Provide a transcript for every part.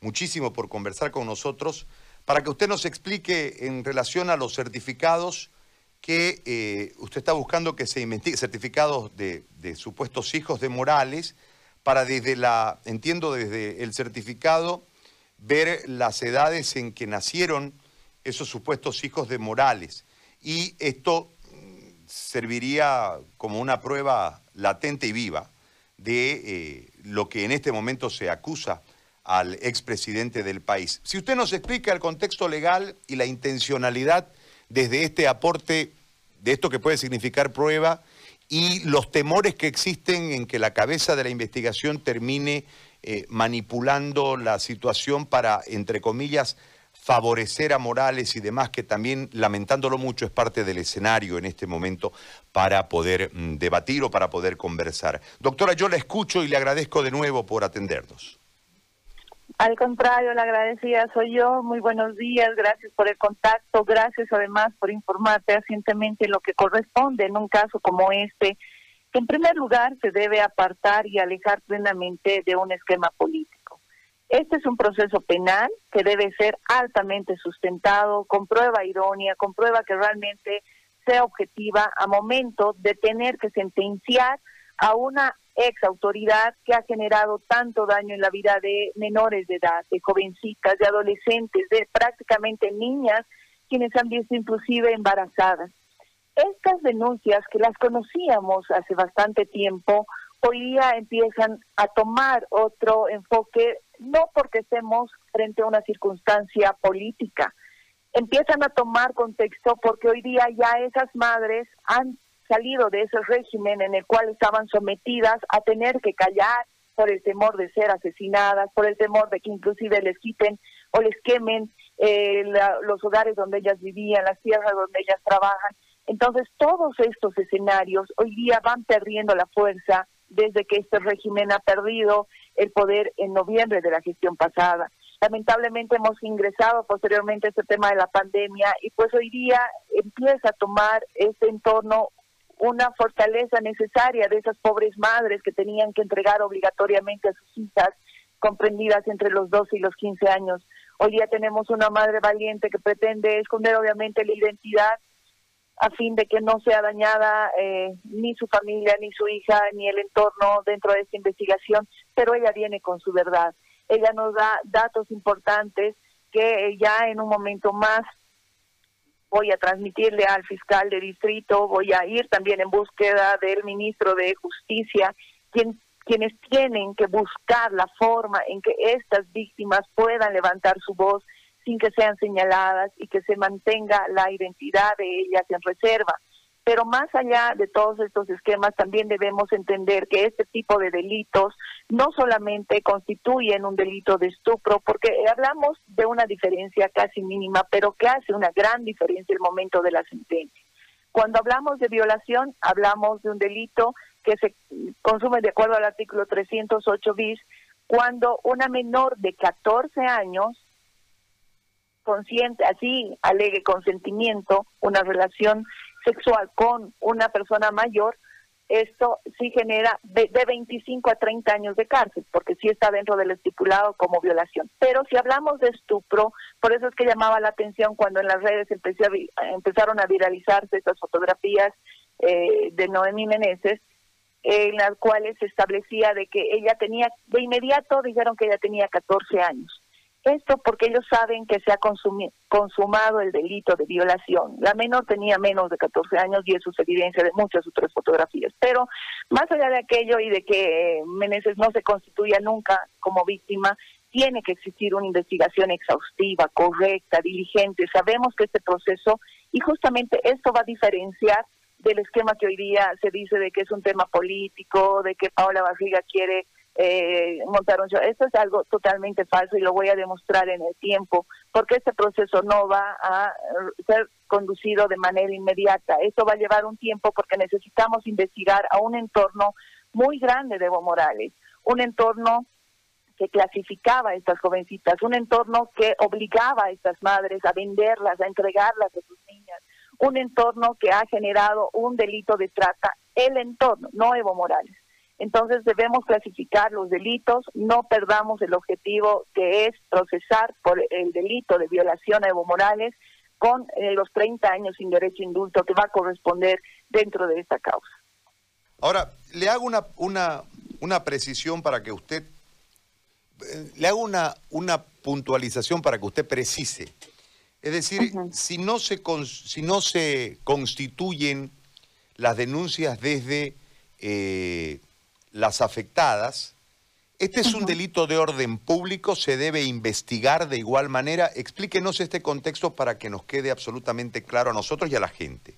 muchísimo por conversar con nosotros, para que usted nos explique en relación a los certificados que eh, usted está buscando que se investigue, certificados de, de supuestos hijos de Morales, para desde la, entiendo desde el certificado, ver las edades en que nacieron esos supuestos hijos de Morales. Y esto mm, serviría como una prueba latente y viva de eh, lo que en este momento se acusa al expresidente del país. Si usted nos explica el contexto legal y la intencionalidad desde este aporte de esto que puede significar prueba y los temores que existen en que la cabeza de la investigación termine eh, manipulando la situación para, entre comillas, favorecer a Morales y demás, que también, lamentándolo mucho, es parte del escenario en este momento para poder mm, debatir o para poder conversar. Doctora, yo la escucho y le agradezco de nuevo por atendernos. Al contrario, la agradecida soy yo. Muy buenos días, gracias por el contacto, gracias además por informarte recientemente lo que corresponde en un caso como este, que en primer lugar se debe apartar y alejar plenamente de un esquema político. Este es un proceso penal que debe ser altamente sustentado, con prueba irónica, con prueba que realmente sea objetiva a momento de tener que sentenciar a una ex autoridad que ha generado tanto daño en la vida de menores de edad, de jovencitas, de adolescentes, de prácticamente niñas, quienes han visto inclusive embarazadas. Estas denuncias que las conocíamos hace bastante tiempo, hoy día empiezan a tomar otro enfoque, no porque estemos frente a una circunstancia política, empiezan a tomar contexto porque hoy día ya esas madres han salido de ese régimen en el cual estaban sometidas a tener que callar por el temor de ser asesinadas, por el temor de que inclusive les quiten o les quemen eh, los hogares donde ellas vivían, las tierras donde ellas trabajan. Entonces, todos estos escenarios hoy día van perdiendo la fuerza desde que este régimen ha perdido el poder en noviembre de la gestión pasada. Lamentablemente hemos ingresado posteriormente a este tema de la pandemia y pues hoy día empieza a tomar este entorno una fortaleza necesaria de esas pobres madres que tenían que entregar obligatoriamente a sus hijas comprendidas entre los 12 y los 15 años. Hoy día tenemos una madre valiente que pretende esconder obviamente la identidad a fin de que no sea dañada eh, ni su familia, ni su hija, ni el entorno dentro de esta investigación, pero ella viene con su verdad. Ella nos da datos importantes que ya en un momento más voy a transmitirle al fiscal de distrito, voy a ir también en búsqueda del ministro de Justicia, quien, quienes tienen que buscar la forma en que estas víctimas puedan levantar su voz sin que sean señaladas y que se mantenga la identidad de ellas en reserva. Pero más allá de todos estos esquemas, también debemos entender que este tipo de delitos no solamente constituyen un delito de estupro, porque hablamos de una diferencia casi mínima, pero que hace una gran diferencia el momento de la sentencia. Cuando hablamos de violación, hablamos de un delito que se consume de acuerdo al artículo 308 bis, cuando una menor de 14 años consciente, así alegue consentimiento, una relación sexual con una persona mayor, esto sí genera de, 25 a 30 años de cárcel, porque sí está dentro del estipulado como violación. Pero si hablamos de estupro, por eso es que llamaba la atención cuando en las redes empezaron a viralizarse estas fotografías eh, de Noemí Meneses, en las cuales se establecía de que ella tenía, de inmediato dijeron que ella tenía 14 años. Esto porque ellos saben que se ha consumado el delito de violación. La menor tenía menos de 14 años y eso es evidencia de muchas otras fotografías. Pero más allá de aquello y de que Meneses no se constituya nunca como víctima, tiene que existir una investigación exhaustiva, correcta, diligente. Sabemos que este proceso, y justamente esto va a diferenciar del esquema que hoy día se dice de que es un tema político, de que Paola Barriga quiere eh, montar un show. Esto es algo totalmente falso y lo voy a demostrar en el tiempo, porque este proceso no va a ser conducido de manera inmediata. Esto va a llevar un tiempo porque necesitamos investigar a un entorno muy grande de Evo Morales, un entorno que clasificaba a estas jovencitas, un entorno que obligaba a estas madres a venderlas, a entregarlas a sus niñas, un entorno que ha generado un delito de trata, el entorno, no Evo Morales Entonces debemos clasificar los delitos, no perdamos el objetivo que es procesar por el delito de violación a Evo Morales con eh, los 30 años sin derecho a indulto que va a corresponder dentro de esta causa. Ahora, le hago una, una, una precisión para que usted, eh, le hago una, una puntualización para que usted precise. Es decir, si, no se, si no se constituyen las denuncias desde eh, las afectadas. Este es un delito de orden público, se debe investigar de igual manera. Explíquenos este contexto para que nos quede absolutamente claro a nosotros y a la gente.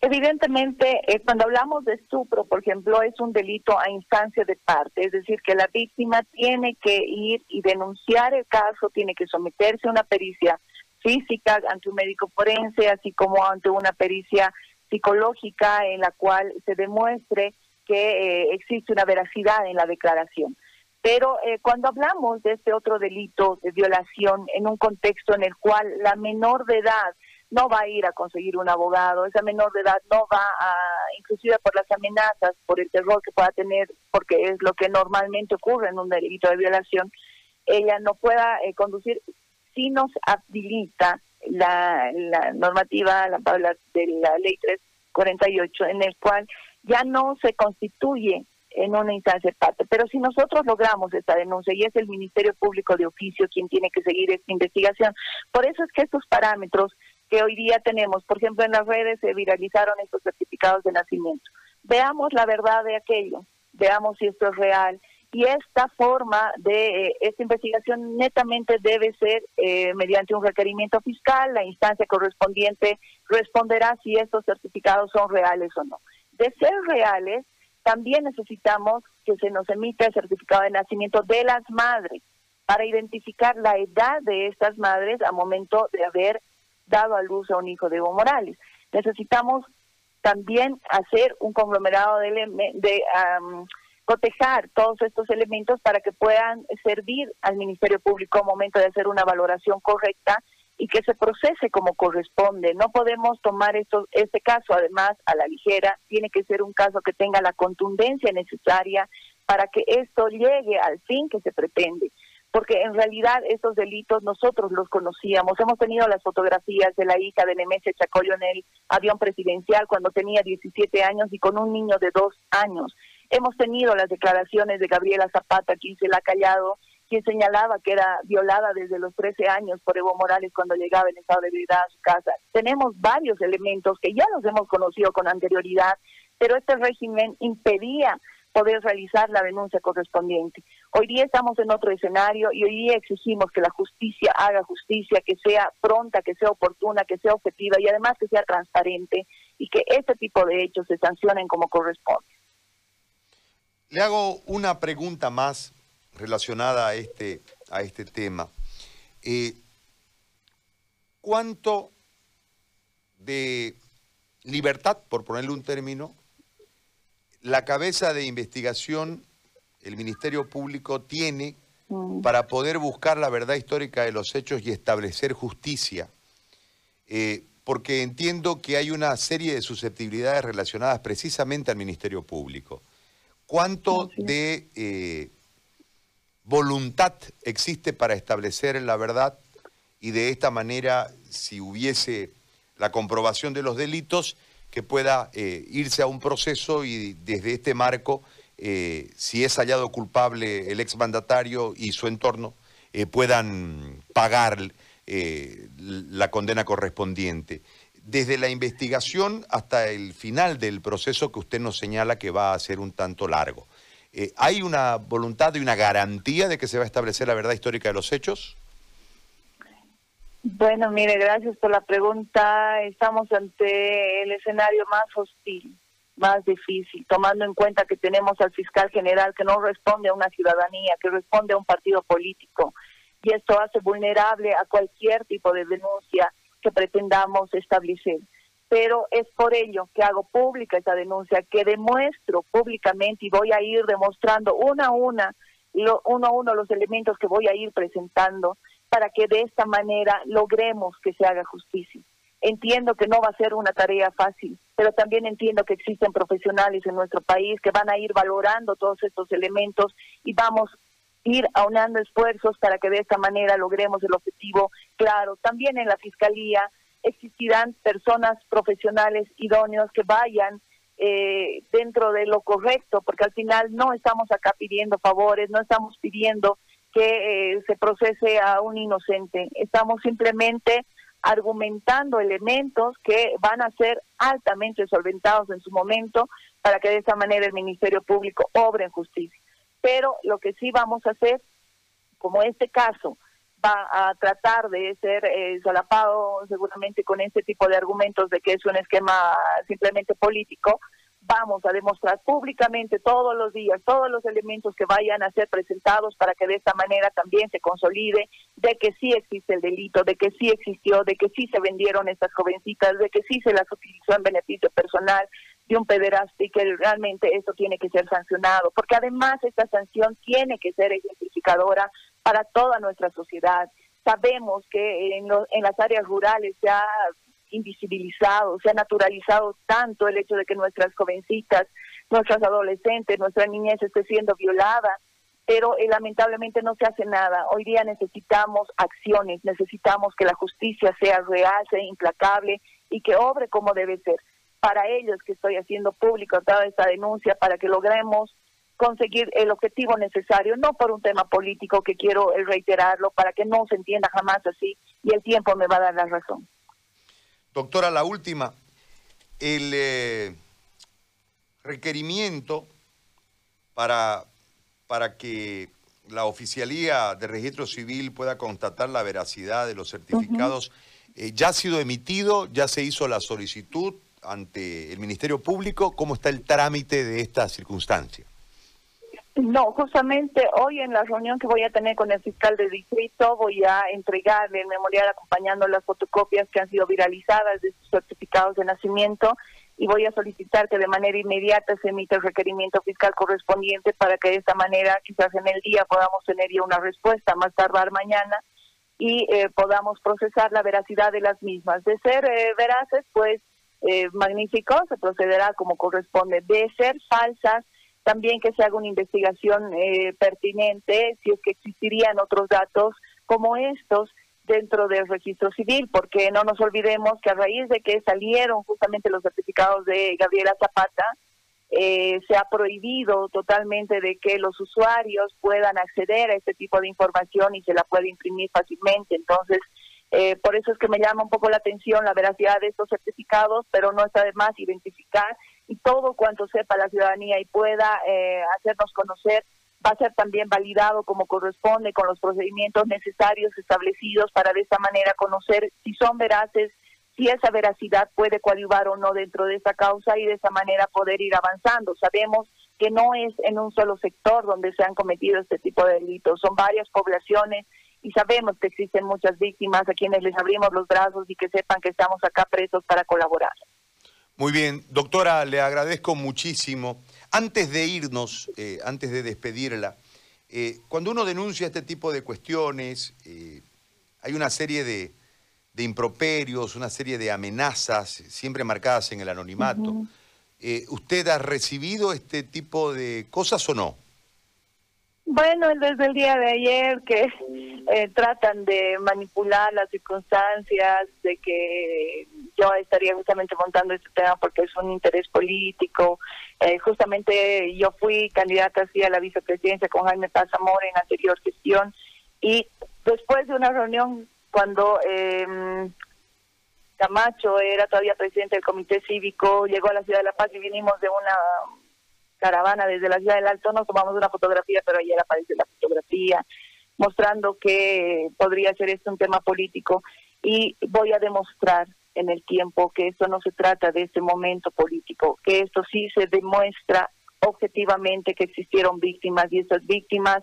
Evidentemente, eh, cuando hablamos de estupro, por ejemplo, es un delito a instancia de parte, es decir, que la víctima tiene que ir y denunciar el caso, tiene que someterse a una pericia física ante un médico forense, así como ante una pericia psicológica en la cual se demuestre que eh, existe una veracidad en la declaración. Pero eh, cuando hablamos de este otro delito de violación en un contexto en el cual la menor de edad no va a ir a conseguir un abogado, esa menor de edad no va a, inclusive por las amenazas, por el terror que pueda tener, porque es lo que normalmente ocurre en un delito de violación, ella no pueda eh, conducir si nos habilita la, la normativa la, de la ley 348 en el cual ya no se constituye en una instancia de parte. Pero si nosotros logramos esta denuncia y es el Ministerio Público de Oficio quien tiene que seguir esta investigación, por eso es que estos parámetros que hoy día tenemos, por ejemplo en las redes se viralizaron estos certificados de nacimiento. Veamos la verdad de aquello, veamos si esto es real. Y esta forma de eh, esta investigación netamente debe ser eh, mediante un requerimiento fiscal, la instancia correspondiente responderá si estos certificados son reales o no de ser reales, también necesitamos que se nos emita el certificado de nacimiento de las madres para identificar la edad de estas madres a momento de haber dado a luz a un hijo de Evo Morales. Necesitamos también hacer un conglomerado de, de cotejar todos estos elementos para que puedan servir al Ministerio Público a momento de hacer una valoración correcta y que se procese como corresponde. No podemos tomar esto, este caso además a la ligera, tiene que ser un caso que tenga la contundencia necesaria para que esto llegue al fin que se pretende. Porque en realidad estos delitos nosotros los conocíamos. Hemos tenido las fotografías de la hija de Nemesia Chacoyo en el avión presidencial cuando tenía 17 años y con un niño de dos años. Hemos tenido las declaraciones de Gabriela Zapata, quien se la ha callado, quien señalaba que era violada desde los 13 años por Evo Morales cuando llegaba en estado de vida a su casa. Tenemos varios elementos que ya los hemos conocido con anterioridad, pero este régimen impedía poder realizar la denuncia correspondiente. Hoy día estamos en otro escenario y hoy día exigimos que la justicia haga justicia, que sea pronta, que sea oportuna, que sea objetiva y además que sea transparente y que este tipo de hechos se sancionen como corresponde. Le hago una pregunta más relacionada a este, a este tema. Eh, ¿Cuánto de libertad, por ponerle un término, la cabeza de investigación, el Ministerio Público, tiene mm. para poder buscar la verdad histórica de los hechos y establecer justicia? Eh, porque entiendo que hay una serie de susceptibilidades relacionadas precisamente al Ministerio Público. ¿Cuánto de eh, voluntad existe para establecer la verdad y de esta manera, si hubiese la comprobación de los delitos, que pueda eh, irse a un proceso y desde este marco, eh, si es hallado culpable el exmandatario y su entorno, eh, puedan pagar la condena correspondiente. Desde la investigación hasta el final del proceso que usted nos señala que va a ser un tanto largo. Eh, ¿Hay una voluntad y una garantía de que se va a establecer la verdad histórica de los hechos? Bueno, mire, gracias por la pregunta. Estamos ante el escenario más hostil, más difícil, tomando en cuenta que tenemos al fiscal general que no responde a una ciudadanía, que responde a un partido político. Y esto hace vulnerable a cualquier tipo de denuncia que pretendamos establecer pero es por ello que hago pública esta denuncia, que demuestro públicamente y voy a ir demostrando una a una, uno a uno los elementos que voy a ir presentando para que de esta manera logremos que se haga justicia. Entiendo que no va a ser una tarea fácil, pero también entiendo que existen profesionales en nuestro país que van a ir valorando todos estos elementos y vamos a ir aunando esfuerzos para que de esta manera logremos el objetivo claro. También en la Fiscalía existirán personas profesionales idóneos que vayan eh, dentro de lo correcto, porque al final no estamos acá pidiendo favores, no estamos pidiendo que eh, se procese a un inocente, estamos simplemente argumentando elementos que van a ser altamente solventados en su momento para que de esa manera el Ministerio Público obre en justicia. Pero lo que sí vamos a hacer, como este caso va a tratar de ser eh, solapado seguramente con este tipo de argumentos de que es un esquema simplemente político, vamos a demostrar públicamente todos los días todos los elementos que vayan a ser presentados para que de esta manera también se consolide de que sí existe el delito, de que sí existió, de que sí se vendieron estas jovencitas, de que sí se las utilizó en beneficio personal de un pederasta y que realmente esto tiene que ser sancionado, porque además esta sanción tiene que ser ejemplificadora para toda nuestra sociedad. Sabemos que en, en las áreas rurales se ha invisibilizado, se ha naturalizado tanto el hecho de que nuestras jovencitas, nuestras adolescentes, nuestra niñez esté siendo violada, pero eh, lamentablemente no se hace nada. Hoy día necesitamos acciones, necesitamos que la justicia sea real, sea implacable y que obre como debe ser. Para ellos que estoy haciendo público toda esta denuncia, para que logremos conseguir el objetivo necesario, no por un tema político que quiero reiterarlo, para que no se entienda jamás así y el tiempo me va a dar la razón. Doctora, la última. El eh, requerimiento para, para que la oficialía de registro civil pueda constatar la veracidad de los certificados, eh, ¿ya ha sido emitido? ¿Ya se hizo la solicitud ante el Ministerio Público? ¿Cómo está el trámite de esta circunstancia? No, justamente hoy en la reunión que voy a tener con el fiscal de distrito voy a entregarle el memorial acompañando las fotocopias que han sido viralizadas de sus certificados de nacimiento y voy a solicitar que de manera inmediata se emita el requerimiento fiscal correspondiente para que de esta manera quizás en el día podamos tener ya una respuesta, más tardar mañana y eh, podamos procesar la veracidad de las mismas. De ser eh, veraces, pues eh, magnífico, se procederá como corresponde. De ser falsas, también que se haga una investigación eh, pertinente si es que existirían otros datos como estos dentro del registro civil, porque no nos olvidemos que a raíz de que salieron justamente los certificados de Gabriela Zapata, eh, se ha prohibido totalmente de que los usuarios puedan acceder a este tipo de información y se la puede imprimir fácilmente. Entonces, eh, por eso es que me llama un poco la atención la veracidad de estos certificados, pero no está de más identificar y todo cuanto sepa la ciudadanía y pueda eh, hacernos conocer va a ser también validado como corresponde con los procedimientos necesarios establecidos para de esta manera conocer si son veraces, si esa veracidad puede coadyuvar o no dentro de esa causa y de esa manera poder ir avanzando. Sabemos que no es en un solo sector donde se han cometido este tipo de delitos, son varias poblaciones y sabemos que existen muchas víctimas a quienes les abrimos los brazos y que sepan que estamos acá presos para colaborar. Muy bien, doctora, le agradezco muchísimo. Antes de irnos, eh, antes de despedirla, eh, cuando uno denuncia este tipo de cuestiones, eh, hay una serie de, improperios, una serie de amenazas, siempre marcadas en el anonimato. ¿Usted ha recibido este tipo de cosas o no? Bueno, desde el día de ayer que eh, tratan de manipular las circunstancias, de que yo estaría justamente montando este tema porque es un interés político. Eh, justamente yo fui candidata así a la vicepresidencia con Jaime Paz Amor en anterior gestión y después de una reunión cuando eh, Camacho era todavía presidente del comité cívico, llegó a la ciudad de La Paz y vinimos de una caravana desde la ciudad del Alto, nos tomamos una fotografía, pero ayer aparece la fotografía mostrando que podría ser esto un tema político y voy a demostrar en el tiempo que esto no se trata de este momento político, que esto sí se demuestra objetivamente que existieron víctimas y estas víctimas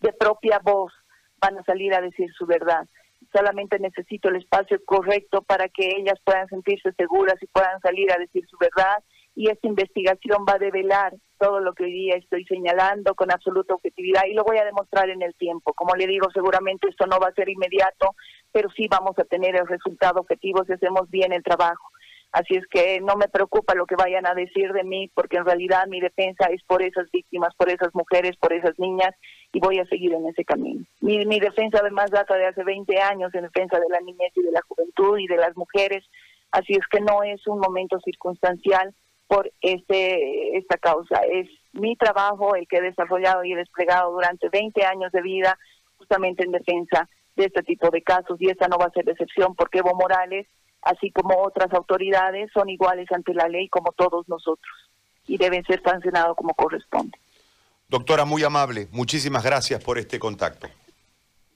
de propia voz van a salir a decir su verdad. Solamente necesito el espacio correcto para que ellas puedan sentirse seguras y puedan salir a decir su verdad y esta investigación va a develar todo lo que hoy día estoy señalando con absoluta objetividad y lo voy a demostrar en el tiempo. Como le digo, seguramente esto no va a ser inmediato, pero sí vamos a tener el resultado objetivo si hacemos bien el trabajo. Así es que no me preocupa lo que vayan a decir de mí, porque en realidad mi defensa es por esas víctimas, por esas mujeres, por esas niñas, y voy a seguir en ese camino. Mi, mi defensa además data de hace 20 años en defensa de la niñez y de la juventud y de las mujeres, así es que no es un momento circunstancial por este esta causa. Es mi trabajo el que he desarrollado y he desplegado durante 20 años de vida justamente en defensa de este tipo de casos y esta no va a ser excepción porque Evo Morales así como otras autoridades, son iguales ante la ley como todos nosotros y deben ser sancionados como corresponde. Doctora, muy amable, muchísimas gracias por este contacto.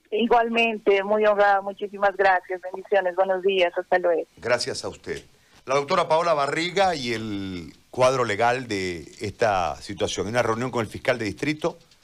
Igualmente, muy honrada, muchísimas gracias, bendiciones, buenos días, hasta luego. Gracias a usted. La doctora Paola Barriga y el cuadro legal de esta situación. Una reunión con el fiscal de distrito